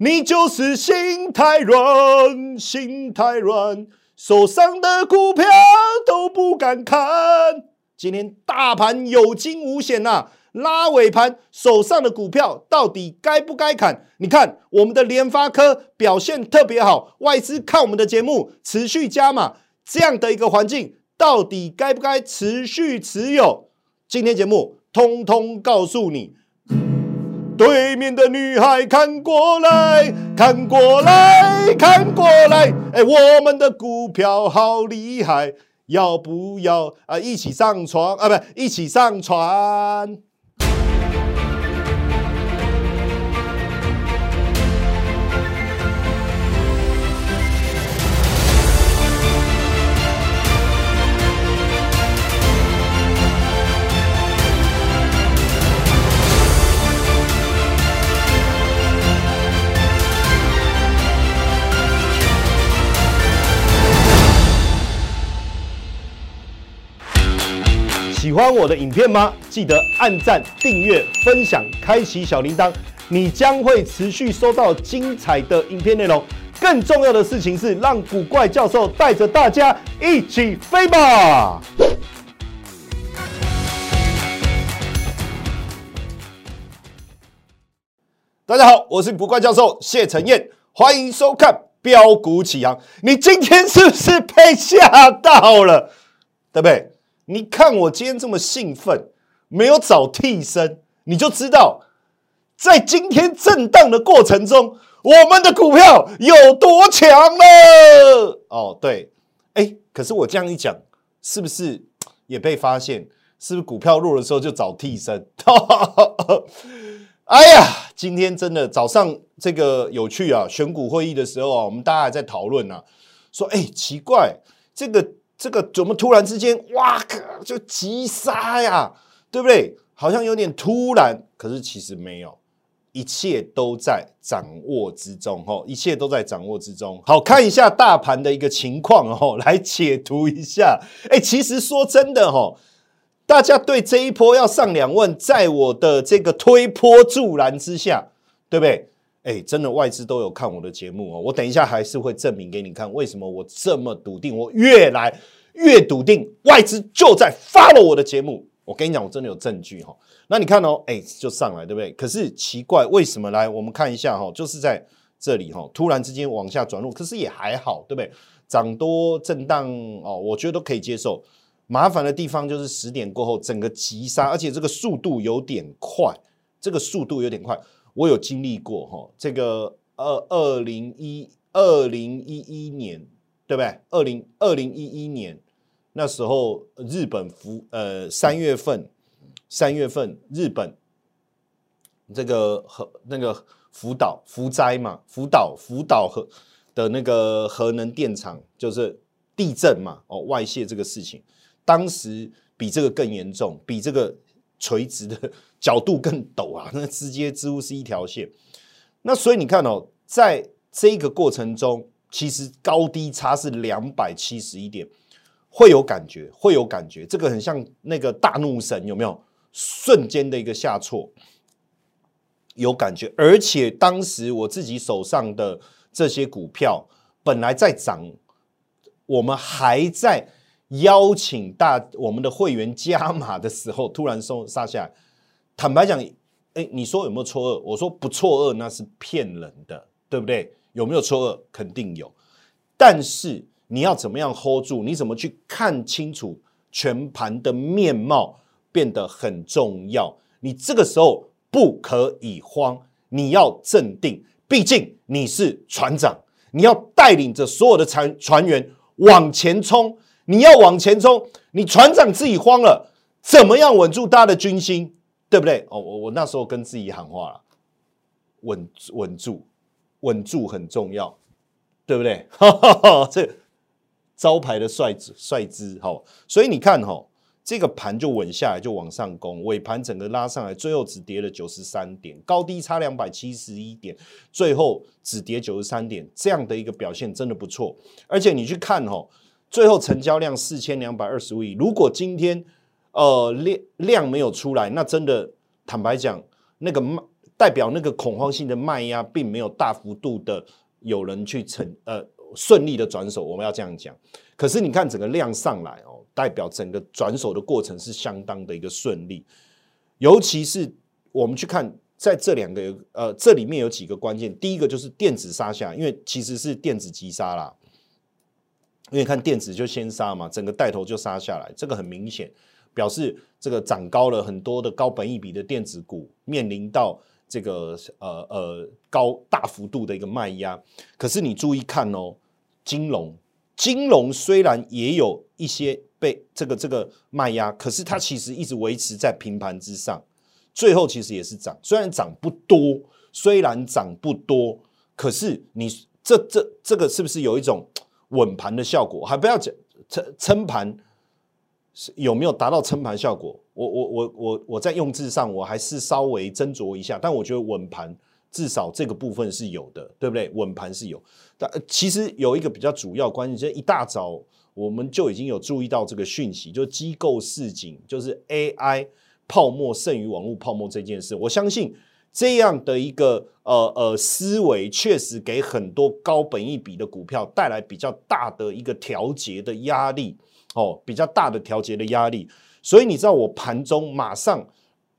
你就是心太软，心太软，手上的股票都不敢看。今天大盘有惊无险呐、拉尾盘，手上的股票到底该不该砍？你看我们的联发科表现特别好，外资看我们的节目持续加码，这样的一个环境，到底该不该持续持有？今天节目通通告诉你。对面的女孩看过来，看过来，看过来，哎，我们的股票好厉害，要不要啊？一起上床啊？不，一起上船。喜欢我的影片吗？记得按赞、订阅、分享、开启小铃铛，你将会持续收到精彩的影片内容。更重要的事情是，让古怪教授带着大家一起飞吧！大家好，我是古怪教授谢承彦，欢迎收看标股起扬。你今天是不是被吓到了？对不对？你看我今天这么兴奋，没有找替身，你就知道，在今天震荡的过程中，我们的股票有多强了。哦，对，哎，可是我这样一讲，是不是也被发现？是不是股票弱的时候就找替身？哎呀，今天真的早上这个有趣啊！选股会议的时候啊，我们大家还在讨论啊，说，哎，奇怪，这个。这个怎么突然之间，哇靠，就急杀呀，对不对？好像有点突然，可是其实没有，一切都在掌握之中，吼，一切都在掌握之中。好看一下大盘的一个情况，哦，来解读一下。哎，其实说真的，哦，大家对这一波要上两万，在我的这个推波助澜之下，对不对？哎，真的外资都有看我的节目哦，我等一下还是会证明给你看，为什么我这么笃定，我越来越笃定，外资就在 follow 我的节目。我跟你讲，我真的有证据哈。那你看哦，哎，就上来，对不对？可是奇怪，为什么来？我们看一下哈，就是在这里哈，突然之间往下转入，可是也还好，对不对？涨多震荡哦，我觉得都可以接受。麻烦的地方就是十点过后整个急杀，而且这个速度有点快，这个速度有点快。我有经历过哈，这个二二零一二零一一年，对不对？二零二零一一年那时候，日本福呃三月份，三月份日本这个核那个福岛福灾嘛，福岛福岛核的那个核能电厂就是地震嘛，哦外泄这个事情，当时比这个更严重，比这个。垂直的角度更陡啊，那直接几乎是一条线。那所以你看哦，在这个过程中，其实高低差是两百七十一点，会有感觉，会有感觉。这个很像那个大怒神，有没有？瞬间的一个下挫，有感觉。而且当时我自己手上的这些股票本来在涨，我们还在。邀请大我们的会员加码的时候，突然收杀下来。坦白讲，哎，你说有没有错愕？我说不错愕，那是骗人的，对不对？有没有错愕？肯定有。但是你要怎么样 hold 住？你怎么去看清楚全盘的面貌，变得很重要。你这个时候不可以慌，你要镇定。毕竟你是船长，你要带领着所有的船船员往前冲。你要往前冲，你船长自己慌了，怎么样稳住大家的军心，对不对？哦，我我那时候跟自己喊话了，稳稳住，稳住很重要，对不对？这招牌的帅帅姿，好，所以你看哈，这个盘就稳下来，就往上攻，尾盘整个拉上来，最后只跌了九十三点，高低差两百七十一点，最后只跌九十三点，这样的一个表现真的不错，而且你去看哈。最后成交量四千两百二十五亿。如果今天呃量量没有出来，那真的坦白讲，那个代表那个恐慌性的卖压并没有大幅度的有人去成呃顺利的转手，我们要这样讲。可是你看整个量上来哦，代表整个转手的过程是相当的一个顺利，尤其是我们去看在这两个呃这里面有几个关键，第一个就是电子杀下，因为其实是电子急杀啦。因为看电子就先杀嘛，整个带头就杀下来，这个很明显表示这个涨高了很多的高本益比的电子股面临到这个呃呃高大幅度的一个卖压。可是你注意看哦，金融金融虽然也有一些被这个这个卖压，可是它其实一直维持在平盘之上，最后其实也是涨，虽然涨不多，虽然涨不多，可是你这这这个是不是有一种？稳盘的效果，还不要讲撑撑盘有没有达到撑盘效果？我我我我我在用字上我还是稍微斟酌一下，但我觉得稳盘至少这个部分是有的，对不对？稳盘是有，但其实有一个比较主要关键，就是一大早我们就已经有注意到这个讯息，就机构市井，就是 AI 泡沫胜于网络泡沫这件事，我相信。这样的一个呃呃思维，确实给很多高本益比的股票带来比较大的一个调节的压力哦，比较大的调节的压力。所以你知道，我盘中马上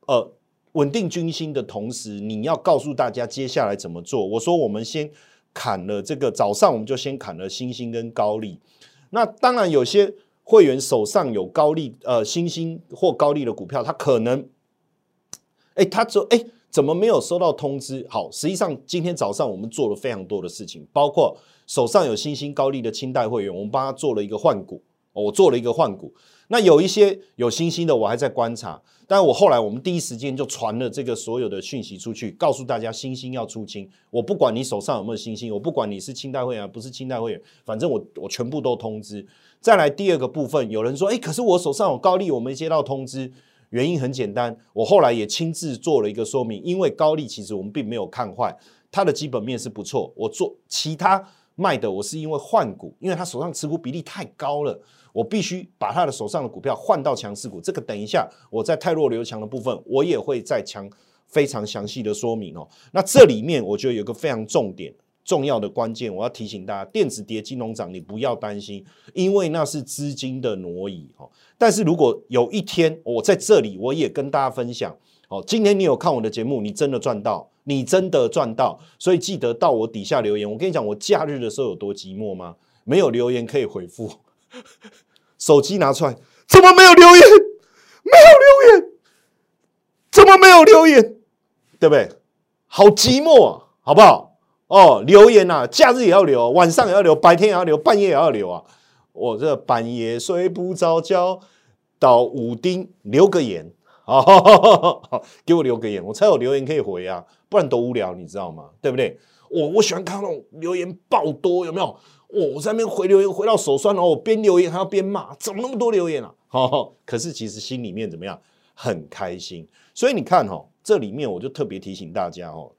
呃稳定军心的同时，你要告诉大家接下来怎么做。我说，我们先砍了这个早上，我们就先砍了星星跟高利。那当然，有些会员手上有高利呃星星或高利的股票，他可能哎，他说哎。怎么没有收到通知？好，实际上今天早上我们做了非常多的事情，包括手上有新兴高利的清代会员，我们帮他做了一个换股，我做了一个换股。那有一些有新兴的，我还在观察。但我后来我们第一时间就传了这个所有的讯息出去，告诉大家新兴要出清。我不管你手上有没有新兴，我不管你是清代会员不是清代会员，反正我我全部都通知。再来第二个部分，有人说，哎，可是我手上有高利，我没接到通知。原因很简单，我后来也亲自做了一个说明。因为高利其实我们并没有看坏，它的基本面是不错。我做其他卖的，我是因为换股，因为他手上持股比例太高了，我必须把他的手上的股票换到强势股。这个等一下我在太弱留强的部分，我也会再强非常详细的说明哦。那这里面我觉得有个非常重点。重要的关键，我要提醒大家，电子跌、金融涨，你不要担心，因为那是资金的挪移哦。但是如果有一天我在这里，我也跟大家分享哦，今天你有看我的节目，你真的赚到，你真的赚到，所以记得到我底下留言。我跟你讲，我假日的时候有多寂寞吗？没有留言可以回复，手机拿出来，怎么没有留言？没有留言，怎么没有留言？对不对？好寂寞啊，好不好？哦，留言呐，假日也要留，晚上也要留，白天也要留，半夜也要留啊！我这半夜睡不着觉，到五丁留个言，好，给我留个言，我才有留言可以回啊，不然多无聊，你知道吗？对不对？我我喜欢看那种留言爆多，有没有？我在那边回留言回到手酸，然后我边留言还要边骂，怎么那么多留言啊？好，可是其实心里面怎么样？很开心。所以你看哈，这里面我就特别提醒大家哦。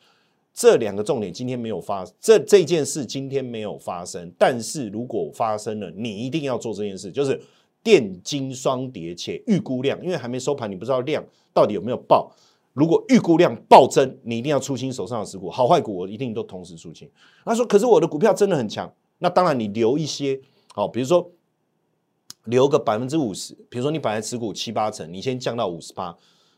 这两个重点今天没有发，这这件事今天没有发生。但是如果发生了，你一定要做这件事，就是电金双跌且预估量，因为还没收盘，你不知道量到底有没有爆。如果预估量暴增，你一定要出清手上的持股，好坏股我一定都同时出清。他说：“可是我的股票真的很强。”那当然你留一些，好，比如说留个百分之五十，比如说你本来持股七八成，你先降到五十八。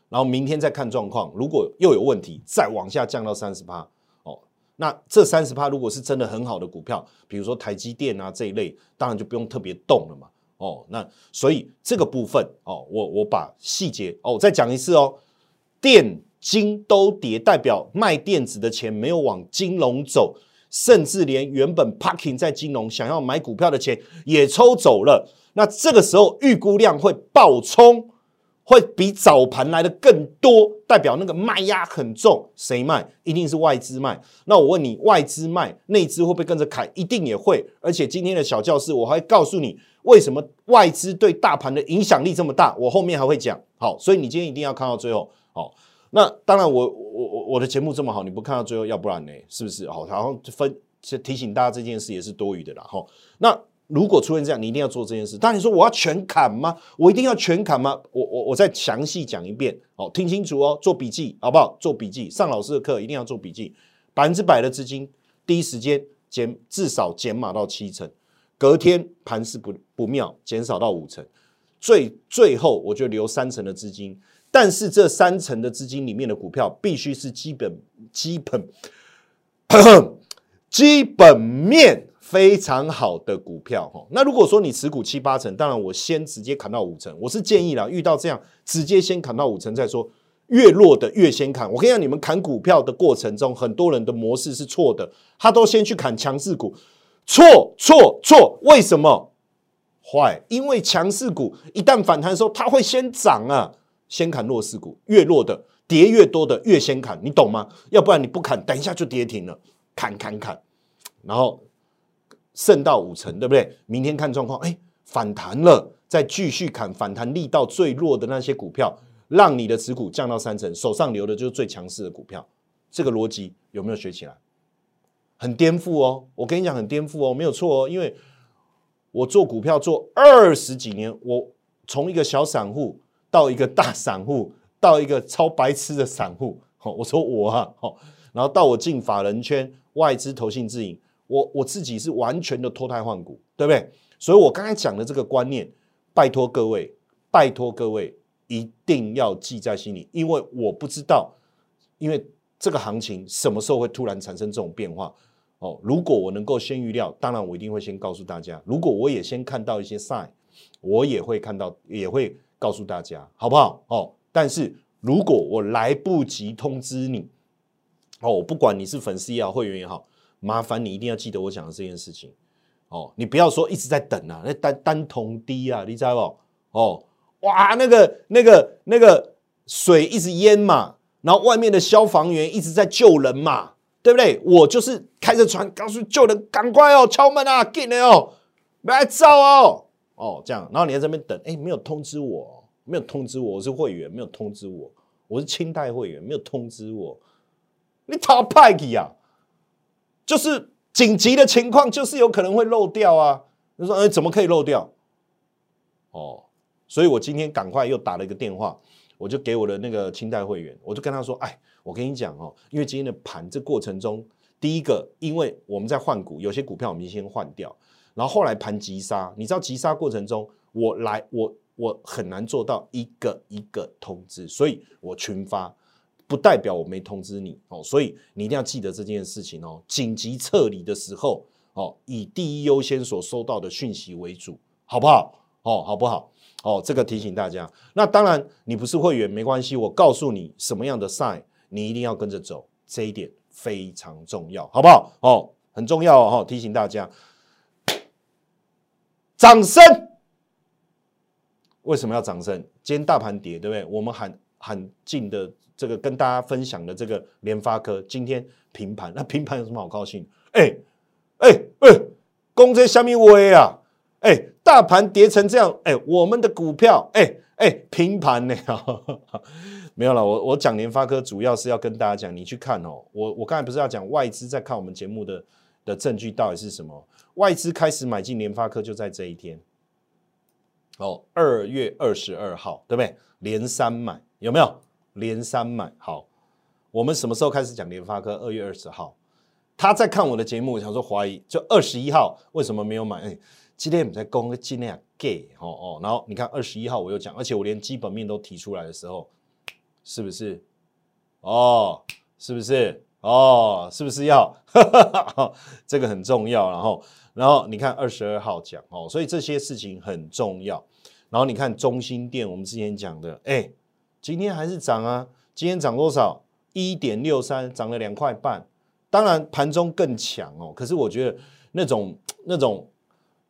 然后明天再看状况，如果又有问题，再往下降到三十趴哦。那这三十趴如果是真的很好的股票，比如说台积电啊这一类，当然就不用特别动了嘛。哦，那所以这个部分哦，我我把细节哦再讲一次哦，电金都跌，代表卖电子的钱没有往金融走，甚至连原本 parking 在金融想要买股票的钱也抽走了。那这个时候预估量会爆冲。会比早盘来的更多，代表那个卖压很重。谁卖？一定是外资卖。那我问你，外资卖，内资会不会跟着砍？一定也会。而且今天的小教室，我还告诉你为什么外资对大盘的影响力这么大。我后面还会讲。好，所以你今天一定要看到最后。好，那当然，我我我我的节目这么好，你不看到最后，要不然呢？是不是？好，然后分提醒大家这件事也是多余的啦。哈，那。如果出现这样，你一定要做这件事。但你说我要全砍吗？我一定要全砍吗？我我我再详细讲一遍，哦，听清楚哦，做笔记好不好？做笔记，上老师的课一定要做笔记。百分之百的资金，第一时间减，至少减码到七成。隔天盘势不不妙，减少到五成。最最后，我就留三成的资金。但是这三成的资金里面的股票，必须是基本基本 基本面。非常好的股票哈，那如果说你持股七八成，当然我先直接砍到五成，我是建议啦，遇到这样直接先砍到五成再说，越弱的越先砍。我跟你讲，你们砍股票的过程中，很多人的模式是错的，他都先去砍强势股，错错错，为什么？坏，因为强势股一旦反弹的时候，它会先涨啊，先砍弱势股，越弱的跌越多的越先砍，你懂吗？要不然你不砍，等一下就跌停了，砍砍砍，然后。剩到五成，对不对？明天看状况，哎，反弹了，再继续砍，反弹力道最弱的那些股票，让你的持股降到三成，手上留的就是最强势的股票。这个逻辑有没有学起来？很颠覆哦！我跟你讲，很颠覆哦，没有错哦。因为我做股票做二十几年，我从一个小散户到一个大散户，到一个超白痴的散户。好，我说我啊，好，然后到我进法人圈，外资投信自营。我我自己是完全的脱胎换骨，对不对？所以我刚才讲的这个观念，拜托各位，拜托各位一定要记在心里，因为我不知道，因为这个行情什么时候会突然产生这种变化哦。如果我能够先预料，当然我一定会先告诉大家；如果我也先看到一些 sign，我也会看到，也会告诉大家，好不好？哦，但是如果我来不及通知你，哦，不管你是粉丝也好，会员也好。麻烦你一定要记得我讲的这件事情哦，你不要说一直在等啊，那单单同低啊，你知道不？哦，哇，那个那个那个水一直淹嘛，然后外面的消防员一直在救人嘛，对不对？我就是开着船告诉救人，赶快哦，敲门啊，进来哦，来照哦，哦这样，然后你在这边等，哎，没有通知我，没有通知我，我是会员，没有通知我，我是清代会员，没有通知我，你讨派去啊？就是紧急的情况，就是有可能会漏掉啊！你说，哎，怎么可以漏掉？哦，所以我今天赶快又打了一个电话，我就给我的那个清代会员，我就跟他说，哎，我跟你讲哦，因为今天的盘这过程中，第一个，因为我们在换股，有些股票我们先换掉，然后后来盘急杀，你知道急杀过程中，我来，我我很难做到一个一个通知，所以我群发。不代表我没通知你哦，所以你一定要记得这件事情哦。紧急撤离的时候哦，以第一优先所收到的讯息为主，好不好？哦，好不好？哦，这个提醒大家。那当然，你不是会员没关系，我告诉你什么样的 sign，你一定要跟着走，这一点非常重要，好不好？哦，很重要哦，提醒大家。掌声！为什么要掌声？今天大盘跌，对不对？我们喊喊进的。这个跟大家分享的这个联发科今天平盘，那平盘有什么好高兴？哎哎哎，公这下面威啊！哎，大盘跌成这样，哎，我们的股票，哎哎，平盘呢？没有了，我我讲联发科主要是要跟大家讲，你去看哦，我我刚才不是要讲外资在看我们节目的的证据到底是什么？外资开始买进联发科就在这一天，哦，二月二十二号，对不对？连三买有没有？连三买好，我们什么时候开始讲联发科？二月二十号，他在看我的节目，想说怀疑，就二十一号为什么没有买？哎，今天我们在攻，今天 gay 哦哦，然后你看二十一号我又讲，而且我连基本面都提出来的时候，是不是？哦，是不是？哦，是不是要？这个很重要，然后，然后你看二十二号讲哦，所以这些事情很重要。然后你看中心店，我们之前讲的，哎。今天还是涨啊！今天涨多少？一点六三，涨了两块半。当然盘中更强哦。可是我觉得那种那种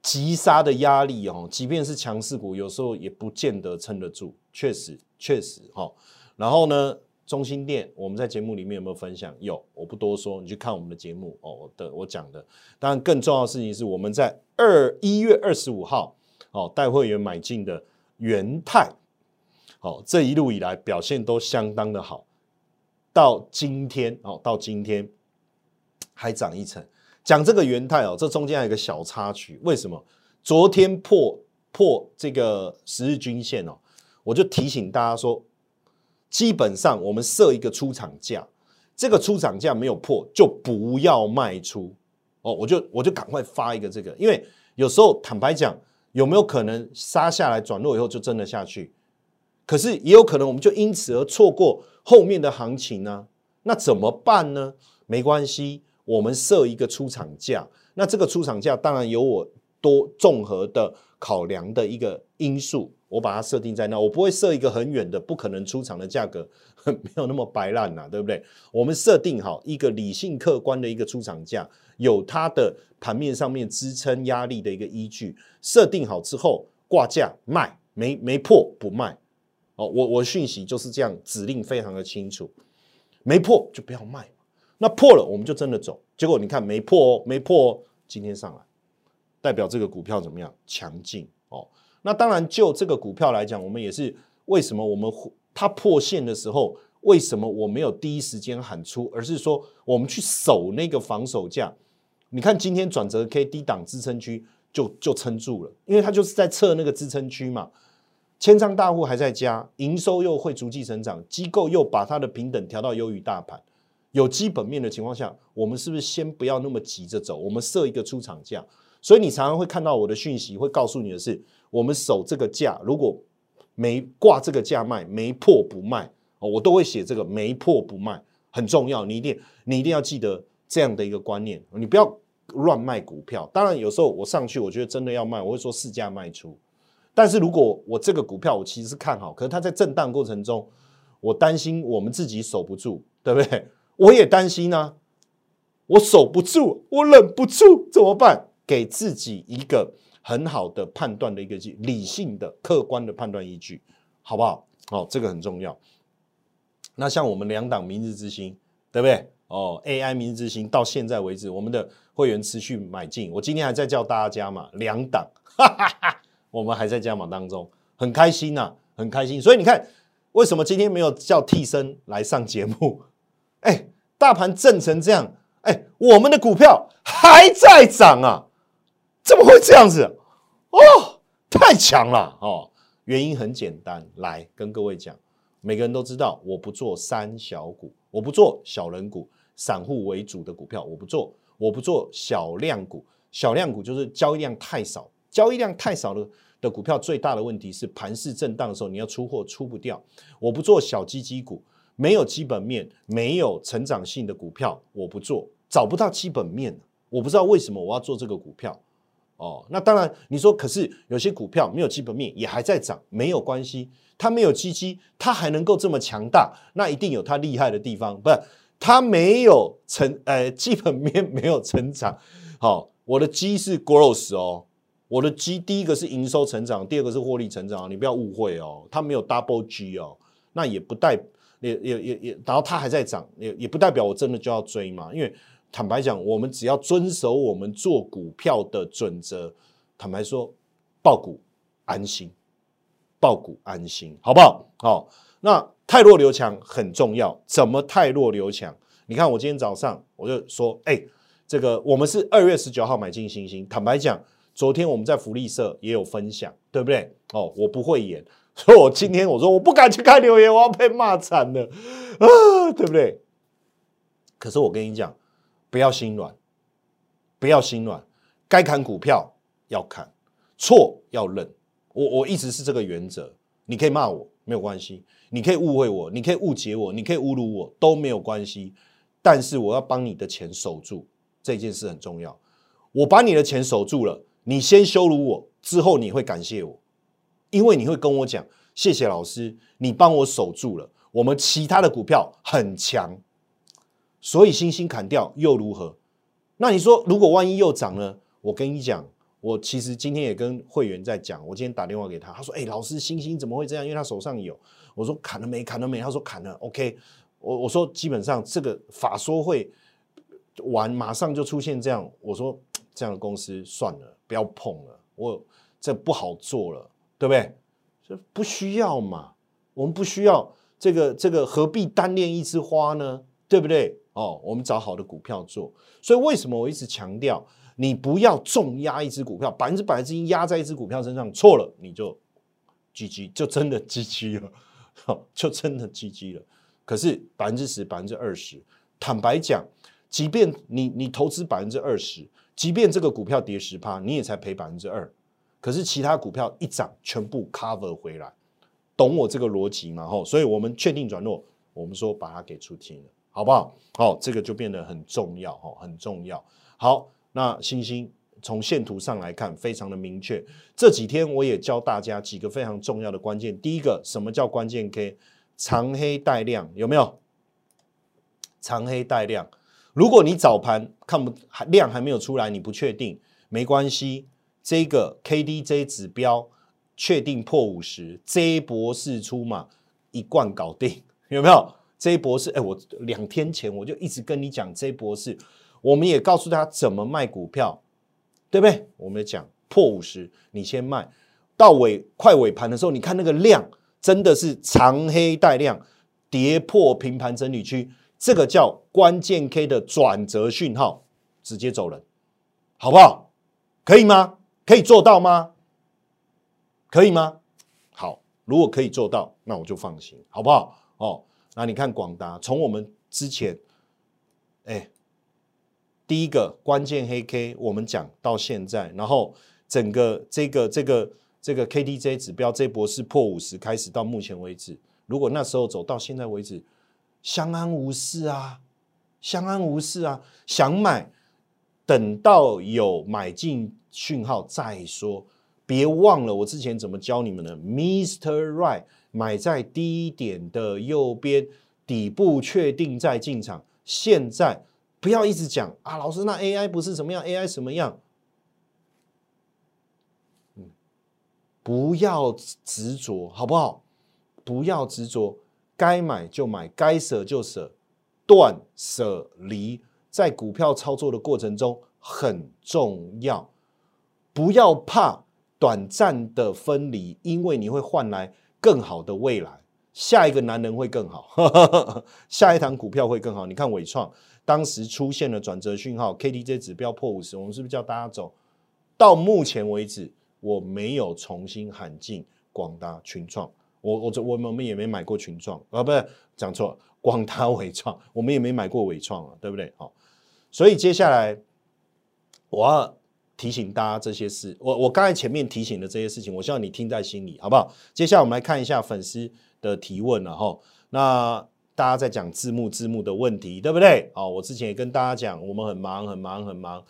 急杀的压力哦，即便是强势股，有时候也不见得撑得住。确实，确实哈。然后呢，中心店我们在节目里面有没有分享？有，我不多说，你去看我们的节目哦。的我讲的。当然，更重要的事情是我们在二一月二十五号哦，带会员买进的元泰。好，这一路以来表现都相当的好，到今天哦，到今天还涨一层。讲这个元泰哦，这中间还有一个小插曲，为什么？昨天破破这个十日均线哦，我就提醒大家说，基本上我们设一个出厂价，这个出厂价没有破就不要卖出哦，我就我就赶快发一个这个，因为有时候坦白讲，有没有可能杀下来转弱以后就真的下去？可是也有可能我们就因此而错过后面的行情呢？那怎么办呢？没关系，我们设一个出厂价，那这个出厂价当然有我多综合的考量的一个因素，我把它设定在那，我不会设一个很远的不可能出厂的价格，没有那么白烂呐，对不对？我们设定好一个理性客观的一个出厂价，有它的盘面上面支撑压力的一个依据，设定好之后挂价卖，没没破不卖。哦，我我讯息就是这样，指令非常的清楚，没破就不要卖，那破了我们就真的走。结果你看没破哦，没破哦，今天上来，代表这个股票怎么样？强劲哦。那当然就这个股票来讲，我们也是为什么我们它破线的时候，为什么我没有第一时间喊出，而是说我们去守那个防守价？你看今天转折 K 低档支撑区就就撑住了，因为它就是在测那个支撑区嘛。千仓大户还在加，营收又会逐季成长，机构又把它的平等调到优于大盘，有基本面的情况下，我们是不是先不要那么急着走？我们设一个出厂价，所以你常常会看到我的讯息会告诉你的是，我们守这个价，如果没挂这个价卖，没破不卖哦，我都会写这个没破不卖，很重要，你一定你一定要记得这样的一个观念，你不要乱卖股票。当然有时候我上去，我觉得真的要卖，我会说市价卖出。但是如果我这个股票我其实是看好，可是它在震荡过程中，我担心我们自己守不住，对不对？我也担心呢，我守不住，我忍不住怎么办？给自己一个很好的判断的一个理性的、客观的判断依据，好不好？哦，这个很重要。那像我们两档明日之星，对不对？哦，AI 明日之星到现在为止，我们的会员持续买进，我今天还在叫大家嘛，两档，哈哈哈。我们还在加码当中，很开心呐，很开心。所以你看，为什么今天没有叫替身来上节目？哎，大盘震成这样，哎，我们的股票还在涨啊，怎么会这样子？哦，太强了哦！原因很简单，来跟各位讲，每个人都知道，我不做三小股，我不做小人股，散户为主的股票我不做，我不做小量股，小量股就是交易量太少。交易量太少了的股票，最大的问题是盘势震荡的时候，你要出货出不掉。我不做小基基股，没有基本面、没有成长性的股票，我不做，找不到基本面，我不知道为什么我要做这个股票。哦，那当然，你说可是有些股票没有基本面也还在涨，没有关系，它没有基基，它还能够这么强大，那一定有它厉害的地方。不是，它没有成，呃，基本面 没有成长。好，我的基是 growth 哦。我的 G 第一个是营收成长，第二个是获利成长，你不要误会哦，它没有 double G 哦，那也不代也也也也，然后它还在涨，也也不代表我真的就要追嘛，因为坦白讲，我们只要遵守我们做股票的准则，坦白说，爆股安心，爆股安心，好不好？好，那泰弱留强很重要，怎么泰弱留强？你看我今天早上我就说，哎，这个我们是二月十九号买进星星，坦白讲。昨天我们在福利社也有分享，对不对？哦，我不会演，所以我今天我说我不敢去看留言，我要被骂惨了 啊，对不对？可是我跟你讲，不要心软，不要心软，该砍股票要砍，错要认。我我一直是这个原则。你可以骂我没有关系，你可以误会我，你可以误解我，你可以侮辱我都没有关系。但是我要帮你的钱守住，这件事很重要。我把你的钱守住了。你先羞辱我，之后你会感谢我，因为你会跟我讲：“谢谢老师，你帮我守住了。我们其他的股票很强，所以星星砍掉又如何？那你说，如果万一又涨呢？我跟你讲，我其实今天也跟会员在讲，我今天打电话给他，他说：‘哎，老师，星星怎么会这样？’因为他手上有。我说：‘砍了没？砍了没？’他说：‘砍了。’OK，我我说基本上这个法说会完，马上就出现这样。我说这样的公司算了。不要碰了，我这不好做了，对不对？这不需要嘛，我们不需要这个这个，何必单恋一枝花呢？对不对？哦，我们找好的股票做。所以为什么我一直强调你不要重压一只股票，百分之百的资金压在一只股票身上，错了你就 GG，就真的 GG 了，就真的 GG 了。可是百分之十、百分之二十，坦白讲，即便你你投资百分之二十，即便这个股票跌十趴，你也才赔百分之二。可是其他股票一涨，全部 cover 回来，懂我这个逻辑吗？吼，所以我们确定转弱，我们说把它给出清了，好不好？好，这个就变得很重要，哈，很重要。好，那星星从线图上来看，非常的明确。这几天我也教大家几个非常重要的关键。第一个，什么叫关键 K？长黑带量有没有？长黑带量，如果你早盘看不量还没有出来，你不确定，没关系。这个 KDJ 指标确定破五十，J 博士出马一贯搞定，有没有？J 博士，哎，我两天前我就一直跟你讲 J 博士，我们也告诉他怎么卖股票，对不对？我们讲破五十，你先卖到尾快尾盘的时候，你看那个量真的是长黑带量，跌破平盘整理区，这个叫关键 K 的转折讯号，直接走人，好不好？可以吗？可以做到吗？可以吗？好，如果可以做到，那我就放心，好不好？哦，那你看广达，从我们之前，哎，第一个关键黑 K 我们讲到现在，然后整个这个这个这个 KDJ 指标这波是破五十开始到目前为止，如果那时候走到现在为止，相安无事啊，相安无事啊，想买，等到有买进。讯号再说，别忘了我之前怎么教你们的，Mr. Right 买在低点的右边底部，确定再进场。现在不要一直讲啊，老师那 AI 不是什么样，AI 什么样？不要执着，好不好？不要执着，该买就买，该舍就舍，断舍离，在股票操作的过程中很重要。不要怕短暂的分离，因为你会换来更好的未来。下一个男人会更好，下一堂股票会更好。你看伟创当时出现了转折讯号，KDJ 指标破五十，我们是不是叫大家走？到目前为止，我没有重新喊进广达群创，我我我我们也没买过群创啊，不是讲错，广达伟创，我们也没买过伟创啊，对不对？好，所以接下来我要。提醒大家这些事，我我刚才前面提醒的这些事情，我希望你听在心里，好不好？接下来我们来看一下粉丝的提问了哈。那大家在讲字幕字幕的问题，对不对？好，我之前也跟大家讲，我们很忙很忙很忙，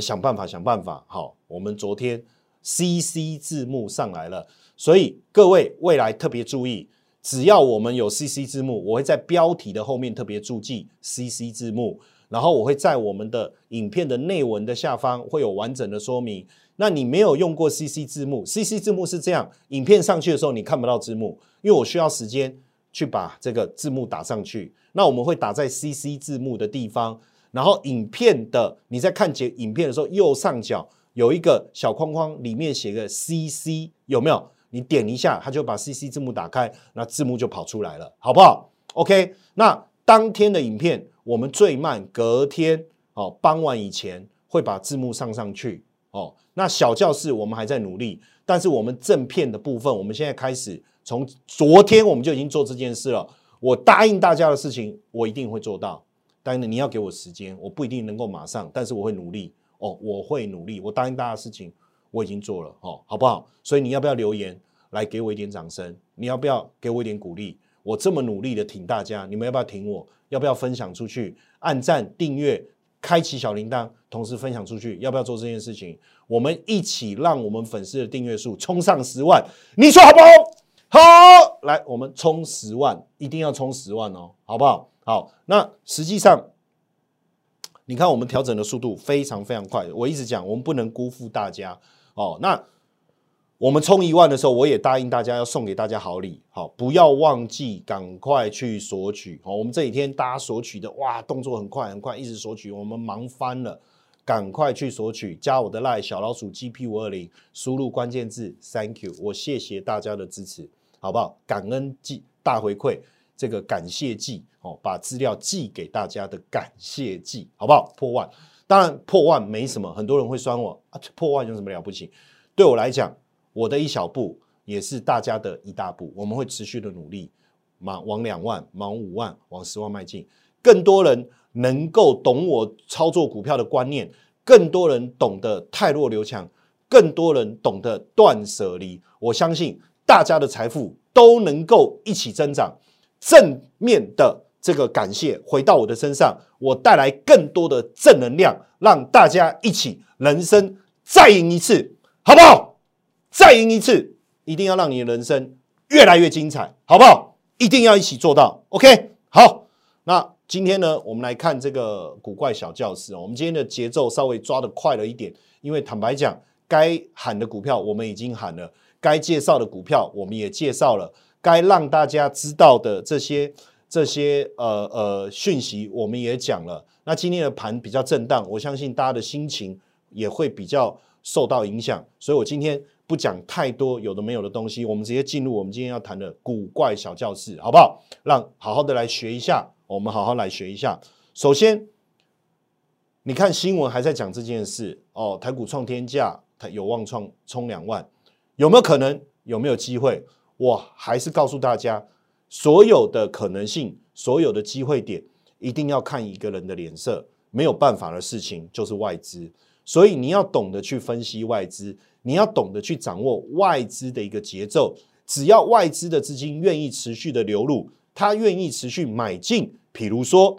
想办法想办法。好，我们昨天 CC 字幕上来了，所以各位未来特别注意，只要我们有 CC 字幕，我会在标题的后面特别注记 CC 字幕。然后我会在我们的影片的内文的下方会有完整的说明。那你没有用过 CC 字幕，CC 字幕是这样，影片上去的时候你看不到字幕，因为我需要时间去把这个字幕打上去。那我们会打在 CC 字幕的地方，然后影片的你在看节影片的时候，右上角有一个小框框，里面写个 CC，有没有？你点一下，它就把 CC 字幕打开，那字幕就跑出来了，好不好？OK，那当天的影片。我们最慢隔天哦，傍晚以前会把字幕上上去哦。那小教室我们还在努力，但是我们正片的部分，我们现在开始从昨天我们就已经做这件事了。我答应大家的事情，我一定会做到。当然你要给我时间，我不一定能够马上，但是我会努力哦，我会努力。我答应大家的事情，我已经做了哦，好不好？所以你要不要留言来给我一点掌声？你要不要给我一点鼓励？我这么努力的挺大家，你们要不要挺我？要不要分享出去？按赞、订阅、开启小铃铛，同时分享出去，要不要做这件事情？我们一起让我们粉丝的订阅数冲上十万，你说好不好？好，来，我们冲十万，一定要冲十万哦，好不好？好，那实际上，你看我们调整的速度非常非常快，我一直讲，我们不能辜负大家哦。那我们充一万的时候，我也答应大家要送给大家好礼，好，不要忘记赶快去索取。好，我们这几天大家索取的哇，动作很快很快，一直索取，我们忙翻了，赶快去索取，加我的 line 小老鼠 GP 五二零，输入关键字 Thank you，我谢谢大家的支持，好不好？感恩季大回馈，这个感谢季哦，把资料寄给大家的感谢季，好不好？破万。当然破万没什么，很多人会酸我啊，破万有什么了不起？对我来讲，我的一小步也是大家的一大步。我们会持续的努力，往往两万、往五万、往十万迈进。更多人能够懂我操作股票的观念，更多人懂得泰弱留强，更多人懂得断舍离。我相信大家的财富都能够一起增长。正面的这个感谢回到我的身上，我带来更多的正能量，让大家一起人生再赢一次。好不好？再赢一次，一定要让你的人生越来越精彩，好不好？一定要一起做到。OK，好。那今天呢，我们来看这个古怪小教室。我们今天的节奏稍微抓的快了一点，因为坦白讲，该喊的股票我们已经喊了，该介绍的股票我们也介绍了，该让大家知道的这些这些呃呃讯息我们也讲了。那今天的盘比较震荡，我相信大家的心情也会比较。受到影响，所以我今天不讲太多有的没有的东西，我们直接进入我们今天要谈的古怪小教室，好不好？让好好的来学一下，我们好好来学一下。首先，你看新闻还在讲这件事哦，台股创天价，它有望创冲两万，有没有可能？有没有机会？我还是告诉大家，所有的可能性，所有的机会点，一定要看一个人的脸色，没有办法的事情就是外资。所以你要懂得去分析外资，你要懂得去掌握外资的一个节奏。只要外资的资金愿意持续的流入，他愿意持续买进，比如说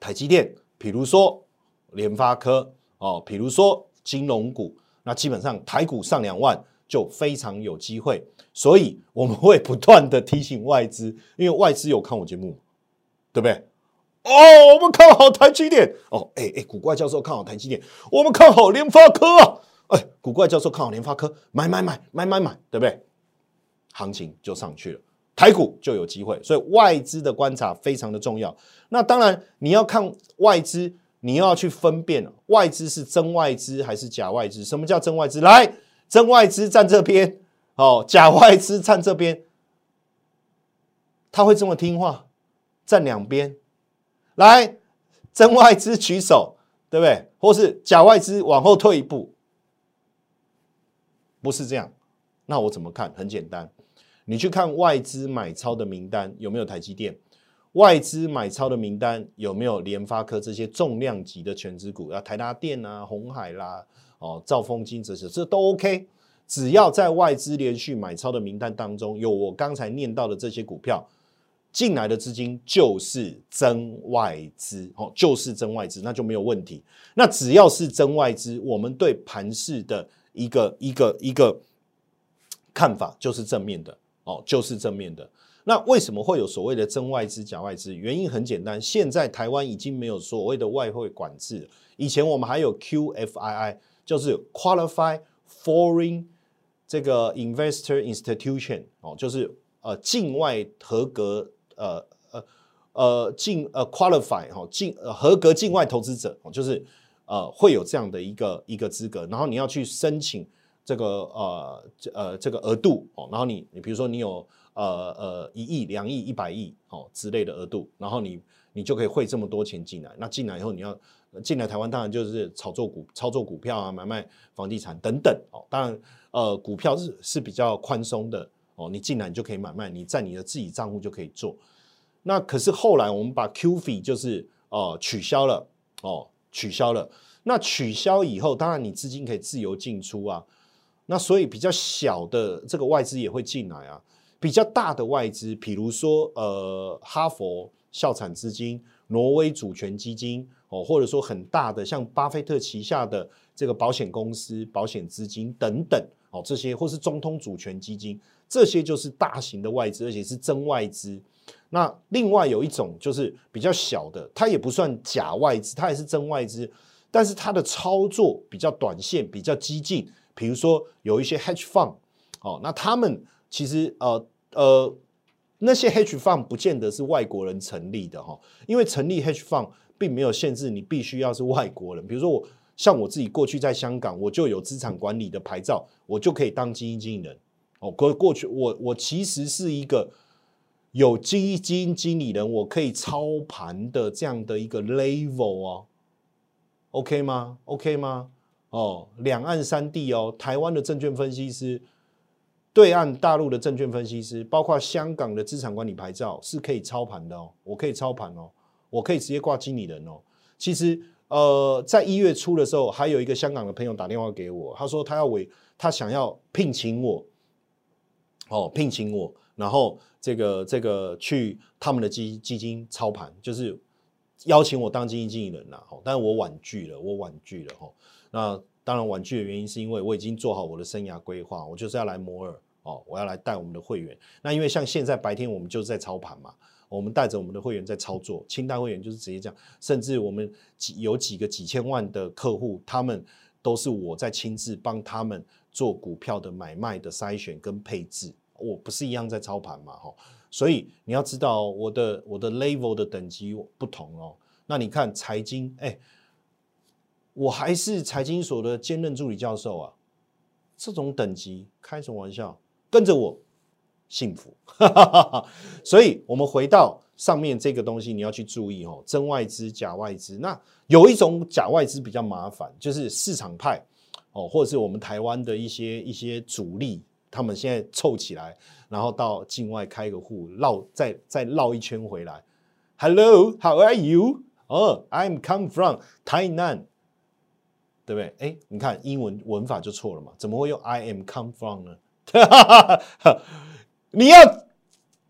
台积电，比如说联发科，哦，比如说金融股，那基本上台股上两万就非常有机会。所以我们会不断的提醒外资，因为外资有看我节目，对不对？哦，我们看好台积电。哦，哎哎，古怪教授看好台积电。我们看好联发科啊。哎，古怪教授看好联发科，买买买买买买，对不对？行情就上去了，台股就有机会。所以外资的观察非常的重要。那当然，你要看外资，你要去分辨外资是真外资还是假外资。什么叫真外资？来，真外资站这边，哦，假外资站这边。他会这么听话，站两边。来，真外资举手，对不对？或是假外资往后退一步，不是这样。那我怎么看？很简单，你去看外资买超的名单有没有台积电？外资买超的名单有没有联发科这些重量级的全资股？啊，台达电啊，红海啦，哦，兆丰金这些，这都 OK。只要在外资连续买超的名单当中有我刚才念到的这些股票。进来的资金就是真外资，哦，就是真外资，那就没有问题。那只要是真外资，我们对盘市的一个一个一个看法就是正面的，哦，就是正面的。那为什么会有所谓的真外资、假外资？原因很简单，现在台湾已经没有所谓的外汇管制，以前我们还有 QFII，就是 Qualify Foreign 这个 Investor Institution，哦，就是呃境外合格。呃呃呃，境呃 qualify 哈境呃合格境外投资者哦，就是呃会有这样的一个一个资格，然后你要去申请这个呃呃这个额度哦，然后你你比如说你有呃呃一亿两亿一百亿哦之类的额度，然后你你就可以汇这么多钱进来，那进来以后你要进来台湾，当然就是炒作股操作股票啊，买卖房地产等等哦，当然呃股票是是比较宽松的。哦，你进来你就可以买卖，你在你的自己账户就可以做。那可是后来我们把 Q fee 就是哦取消了哦取消了。那取消以后，当然你资金可以自由进出啊。那所以比较小的这个外资也会进来啊。比较大的外资，比如说呃哈佛校产资金、挪威主权基金哦，或者说很大的像巴菲特旗下的这个保险公司、保险资金等等哦，这些或是中通主权基金。这些就是大型的外资，而且是真外资。那另外有一种就是比较小的，它也不算假外资，它也是真外资，但是它的操作比较短线，比较激进。比如说有一些 hedge fund，哦，那他们其实呃呃那些 hedge fund 不见得是外国人成立的哈，因为成立 hedge fund 并没有限制你必须要是外国人。比如说我像我自己过去在香港，我就有资产管理的牌照，我就可以当基金经理人。哦，过过去我我其实是一个有基金经理人，我可以操盘的这样的一个 level 哦。OK 吗？OK 吗？哦，两岸三地哦，台湾的证券分析师，对岸大陆的证券分析师，包括香港的资产管理牌照是可以操盘的哦，我可以操盘哦，我可以直接挂经理人哦。其实，呃，在一月初的时候，还有一个香港的朋友打电话给我，他说他要委，他想要聘请我，哦，聘请我，然后这个这个去他们的基基金操盘，就是邀请我当基金经理人啦。哦，但是我婉拒了，我婉拒了哈。那当然婉拒的原因是因为我已经做好我的生涯规划，我就是要来摩尔哦，我要来带我们的会员。那因为像现在白天我们就是在操盘嘛。我们带着我们的会员在操作，清代会员就是直接这样，甚至我们几有几个几千万的客户，他们都是我在亲自帮他们做股票的买卖的筛选跟配置，我不是一样在操盘嘛，哈，所以你要知道我的我的 level 的等级不同哦。那你看财经，哎，我还是财经所的兼任助理教授啊，这种等级开什么玩笑？跟着我。幸福，哈哈哈所以我们回到上面这个东西，你要去注意哦，真外资、假外资。那有一种假外资比较麻烦，就是市场派哦，或者是我们台湾的一些一些主力，他们现在凑起来，然后到境外开个户，绕再再绕一圈回来。Hello，How are you？哦，I'm come from Tainan，对不对？哎，你看英文文法就错了嘛？怎么会用 I am come from 呢？你要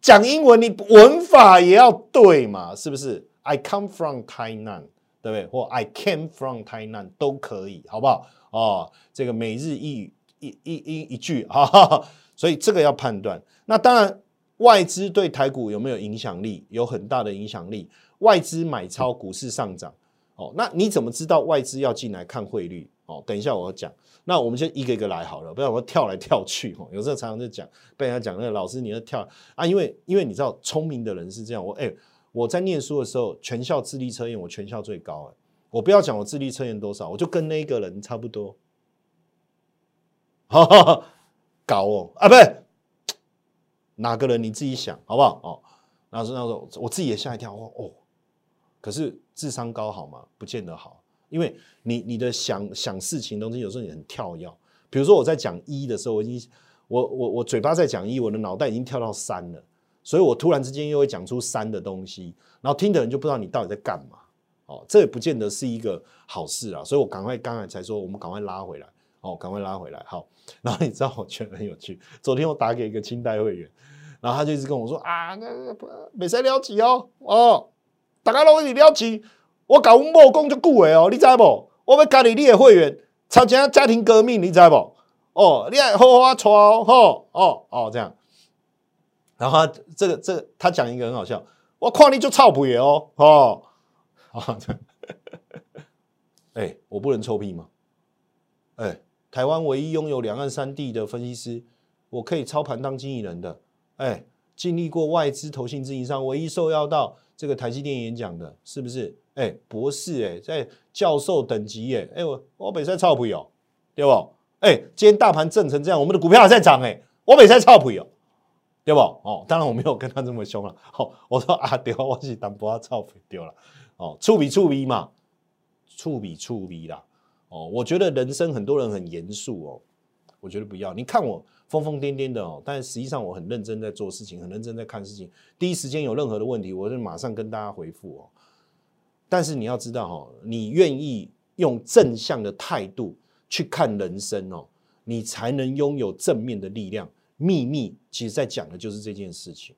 讲英文，你文法也要对嘛？是不是？I come from Tainan，对不对？或 I came from Tainan 都可以，好不好？哦，这个每日一语一一一一句 啊，所以这个要判断。那当然，外资对台股有没有影响力？有很大的影响力。外资买超股市上涨，哦，那你怎么知道外资要进来看汇率？哦，等一下我要讲。那我们先一个一个来好了，不然我跳来跳去哦。有时候常常在讲，被人家讲那老师你要跳啊，因为因为你知道聪明的人是这样。我哎，我在念书的时候，全校智力测验我全校最高哎。我不要讲我智力测验多少，我就跟那个人差不多。哈哈哈，搞哦。啊，不是哪个人你自己想好不好？哦？然后是那时候我自己也吓一跳哦，可是智商高好吗？不见得好。因为你你的想想事情东西有时候你很跳跃，比如说我在讲一的时候，我已经我我我嘴巴在讲一，我的脑袋已经跳到三了，所以我突然之间又会讲出三的东西，然后听的人就不知道你到底在干嘛，哦，这也不见得是一个好事啊，所以我赶快刚才才说我们赶快拉回来，哦，赶快拉回来，好，然后你知道我觉得很有趣，昨天我打给一个清代会员，然后他就一直跟我说啊，那不没谁了解哦，哦，大家都你了解。我搞阮某讲就久诶哦，你知不？我要加入你的会员，参加家庭革命，你知不？哦，你还好好带哦，吼哦哦这样。然后这个这个他讲一个很好笑，我看你就臭屁哦，哦，啊这样。哎，我不能臭屁吗？哎，台湾唯一拥有两岸三地的分析师，我可以操盘当经纪人的。哎，经历过外资投信自营商，唯一受邀到这个台积电演讲的，是不是？哎，博士哎，在教授等级耶，哎我我北赛超普哦，对不？哎，今天大盘震成这样，我们的股票还在涨哎，我北赛超普哦，对不？哦，当然我没有跟他这么凶了，好，我说啊，对，我是淡薄啊超普丢了，哦，触比触比嘛，触比触比啦，哦，我觉得人生很多人很严肃哦，我觉得不要，你看我疯疯癫癫的哦，但实际上我很认真在做事情，很认真在看事情，第一时间有任何的问题，我就马上跟大家回复哦。但是你要知道哈，你愿意用正向的态度去看人生哦，你才能拥有正面的力量。秘密其实在讲的就是这件事情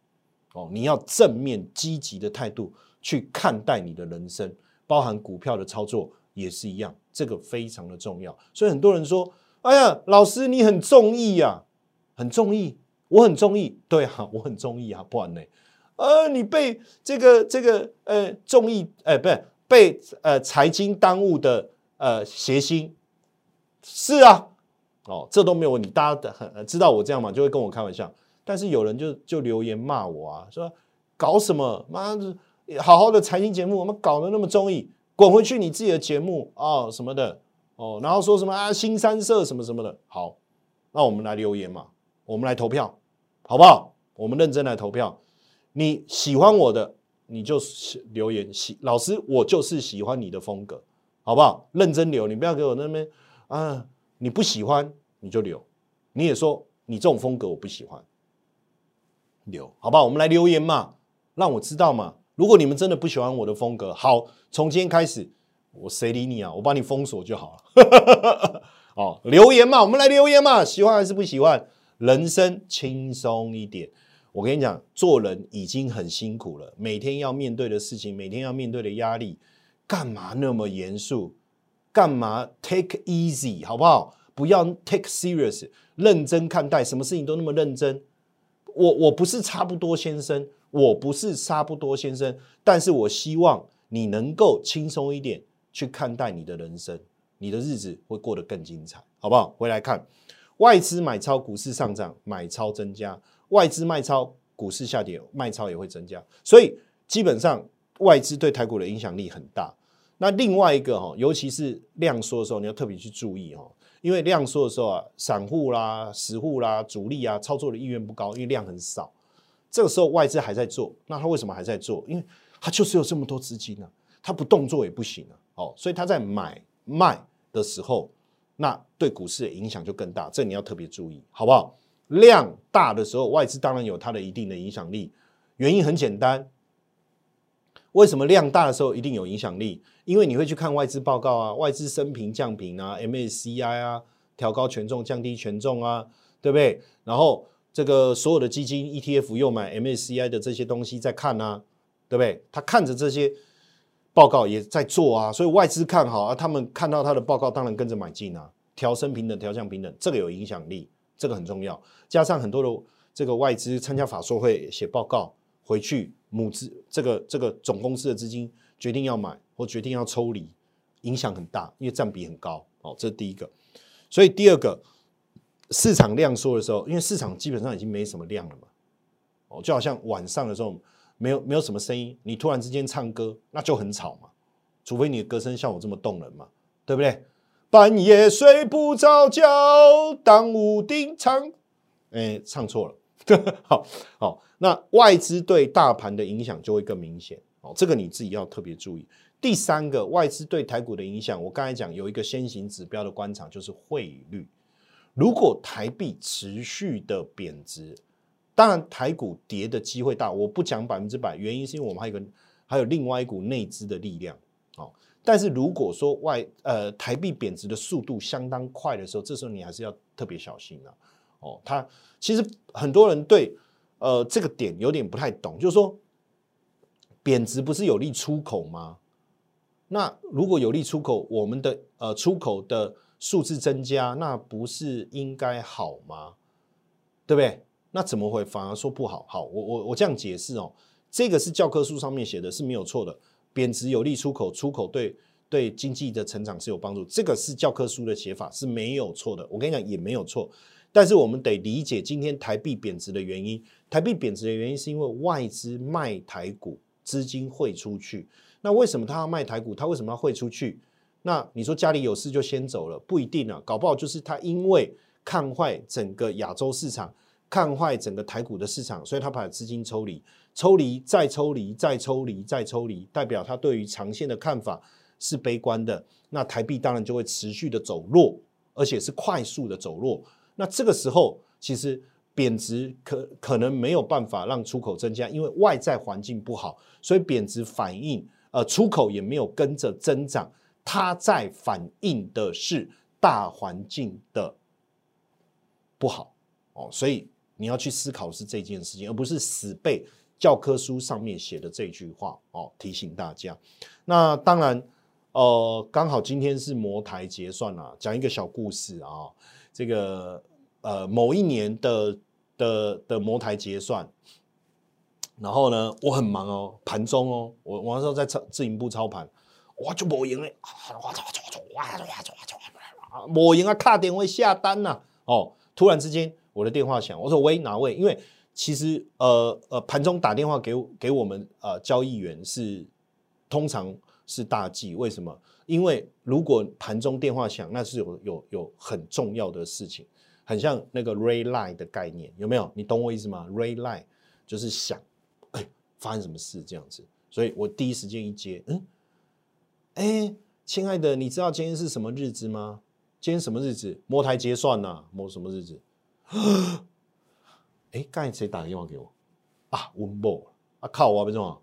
哦，你要正面积极的态度去看待你的人生，包含股票的操作也是一样，这个非常的重要。所以很多人说：“哎呀，老师你很中意呀，很中意，我很中意，对啊，我很中意啊，不然呢？”呃，你被这个这个呃中意，哎，不是被呃财经耽误的呃谐星，是啊，哦，这都没有问题，大家的很知道我这样嘛，就会跟我开玩笑。但是有人就就留言骂我啊，说搞什么妈的，好好的财经节目，我们搞得那么中意，滚回去你自己的节目啊什么的哦，然后说什么啊新三色什么什么的，好，那我们来留言嘛，我们来投票，好不好？我们认真来投票。你喜欢我的，你就留言喜老师，我就是喜欢你的风格好不好？认真留，你不要给我那边啊，你不喜欢你就留，你也说你这种风格我不喜欢，留，好不好？我们来留言嘛，让我知道嘛。如果你们真的不喜欢我的风格，好，从今天开始，我谁理你啊？我帮你封锁就好了。哦，留言嘛，我们来留言嘛，喜欢还是不喜欢？人生轻松一点。我跟你讲，做人已经很辛苦了，每天要面对的事情，每天要面对的压力，干嘛那么严肃？干嘛 take easy 好不好？不要 take serious，认真看待，什么事情都那么认真。我我不是差不多先生，我不是差不多先生，但是我希望你能够轻松一点去看待你的人生，你的日子会过得更精彩，好不好？回来看外资买超，股市上涨，买超增加。外资卖超，股市下跌，卖超也会增加，所以基本上外资对台股的影响力很大。那另外一个哈，尤其是量缩的时候，你要特别去注意哈，因为量缩的时候啊，散户啦、实户啦、主力啊，操作的意愿不高，因为量很少。这个时候外资还在做，那他为什么还在做？因为他就是有这么多资金呢，他不动作也不行啊。哦，所以他在买卖的时候，那对股市的影响就更大，这你要特别注意，好不好？量大的时候，外资当然有它的一定的影响力。原因很简单，为什么量大的时候一定有影响力？因为你会去看外资报告啊，外资升平降平啊，MACI 啊，调高权重降低权重啊，对不对？然后这个所有的基金 ETF 又买 MSCI 的这些东西在看啊，对不对？他看着这些报告也在做啊，所以外资看好啊，他们看到他的报告，当然跟着买进啊，调升平等，调降平等，这个有影响力。这个很重要，加上很多的这个外资参加法说会写报告，回去母资这个这个总公司的资金决定要买或决定要抽离，影响很大，因为占比很高。哦，这是第一个。所以第二个，市场量缩的时候，因为市场基本上已经没什么量了嘛。哦，就好像晚上的时候没有没有什么声音，你突然之间唱歌，那就很吵嘛。除非你的歌声像我这么动人嘛，对不对？半夜睡不着觉，当屋顶唱，哎，唱错了。好好，那外资对大盘的影响就会更明显。哦，这个你自己要特别注意。第三个，外资对台股的影响，我刚才讲有一个先行指标的观察，就是汇率。如果台币持续的贬值，当然台股跌的机会大。我不讲百分之百，原因是因为我们还有个还有另外一股内资的力量。哦。但是如果说外呃台币贬值的速度相当快的时候，这时候你还是要特别小心了。哦，它其实很多人对呃这个点有点不太懂，就是说贬值不是有利出口吗？那如果有利出口，我们的呃出口的数字增加，那不是应该好吗？对不对？那怎么会反而说不好？好，我我我这样解释哦，这个是教科书上面写的是没有错的。贬值有利出口，出口对对经济的成长是有帮助，这个是教科书的写法是没有错的。我跟你讲也没有错，但是我们得理解今天台币贬值的原因。台币贬值的原因是因为外资卖台股，资金汇出去。那为什么他要卖台股？他为什么要汇出去？那你说家里有事就先走了，不一定啊，搞不好就是他因为看坏整个亚洲市场，看坏整个台股的市场，所以他把资金抽离。抽离，再抽离，再抽离，再抽离，代表他对于长线的看法是悲观的。那台币当然就会持续的走弱，而且是快速的走弱。那这个时候，其实贬值可可能没有办法让出口增加，因为外在环境不好，所以贬值反应呃出口也没有跟着增长。它在反映的是大环境的不好哦，所以你要去思考是这件事情，而不是死背。教科书上面写的这句话哦，提醒大家。那当然，呃，刚好今天是摩台结算啊，讲一个小故事啊。这个呃，某一年的的的摩台结算，然后呢，我很忙哦，盘中哦，我我那时候在操自营部操盘，我就没赢嘞，哇哇哇哇哇哇哇，没赢啊，卡点会下单呐，哦，突然之间我的电话响，我说喂哪位？因为其实，呃呃，盘中打电话给给我们呃交易员是通常是大忌，为什么？因为如果盘中电话响，那是有有有很重要的事情，很像那个 ray line 的概念，有没有？你懂我意思吗？ray line 就是想，哎，发生什么事这样子？所以我第一时间一接，嗯，哎，亲爱的，你知道今天是什么日子吗？今天什么日子？摩台结算呐，摩什么日子？哎，刚才谁打电话给我？啊，温博啊，靠我别种啊，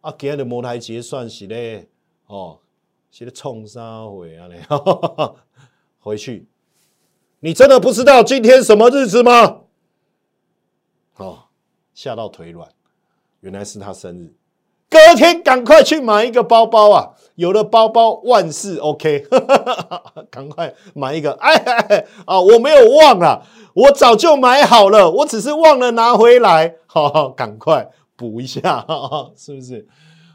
啊今日的摩台结算是咧，哦，是咧冲啥回啊咧？回去，你真的不知道今天什么日子吗？哦，吓到腿软，原来是他生日，隔天赶快去买一个包包啊！有了包包万事 OK，赶快买一个！哎哎啊，我没有忘了，我早就买好了，我只是忘了拿回来，好，赶快补一下，是不是？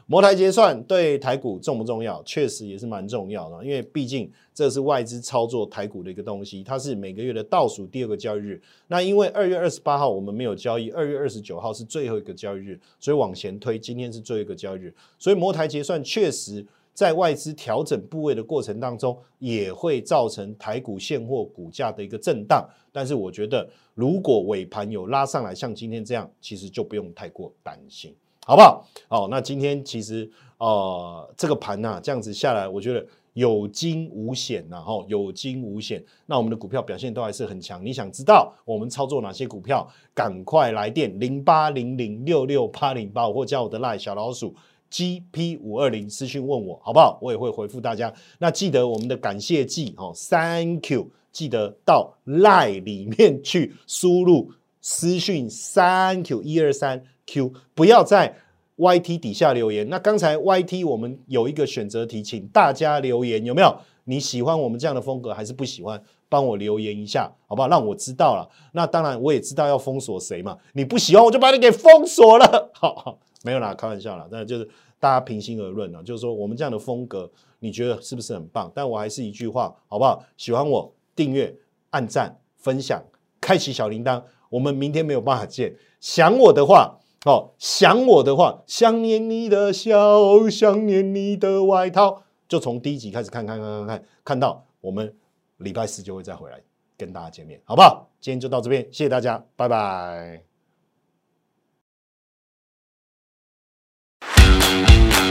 摩台结算对台股重不重要？确实也是蛮重要的，因为毕竟这是外资操作台股的一个东西，它是每个月的倒数第二个交易日。那因为二月二十八号我们没有交易，二月二十九号是最后一个交易日，所以往前推，今天是最后一个交易日。所以摩台结算确实在外资调整部位的过程当中，也会造成台股现货股价的一个震荡。但是我觉得，如果尾盘有拉上来，像今天这样，其实就不用太过担心。好不好？哦，那今天其实呃，这个盘呐，这样子下来，我觉得有惊无险呐，哈，有惊无险。那我们的股票表现都还是很强。你想知道我们操作哪些股票？赶快来电零八零零六六八零八，或加我的赖小老鼠 GP 五二零私讯问我，好不好？我也会回复大家。那记得我们的感谢记哦，Thank you，记得到赖里面去输入私讯 Thank you 一二三。Q 不要在 YT 底下留言。那刚才 YT 我们有一个选择题，请大家留言，有没有？你喜欢我们这样的风格还是不喜欢？帮我留言一下，好不好？让我知道了。那当然我也知道要封锁谁嘛。你不喜欢我就把你给封锁了。好好，没有啦，开玩笑啦。那就是大家平心而论了，就是说我们这样的风格，你觉得是不是很棒？但我还是一句话，好不好？喜欢我订阅、按赞、分享、开启小铃铛。我们明天没有办法见，想我的话。哦，想我的话，想念你的笑，想念你的外套，就从第一集开始看，看，看，看，看，看到我们礼拜四就会再回来跟大家见面，好不好？今天就到这边，谢谢大家，拜拜。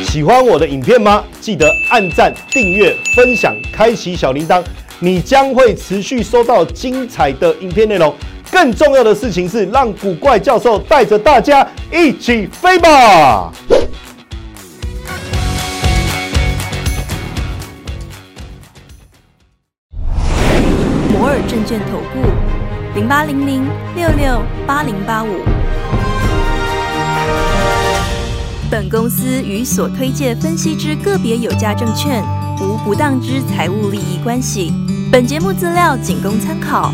喜欢我的影片吗？记得按赞、订阅、分享、开启小铃铛，你将会持续收到精彩的影片内容。更重要的事情是，让古怪教授带着大家一起飞吧！摩尔证券投顾零八零零六六八零八五。本公司与所推介分析之个别有价证券无不当之财务利益关系。本节目资料仅供参考。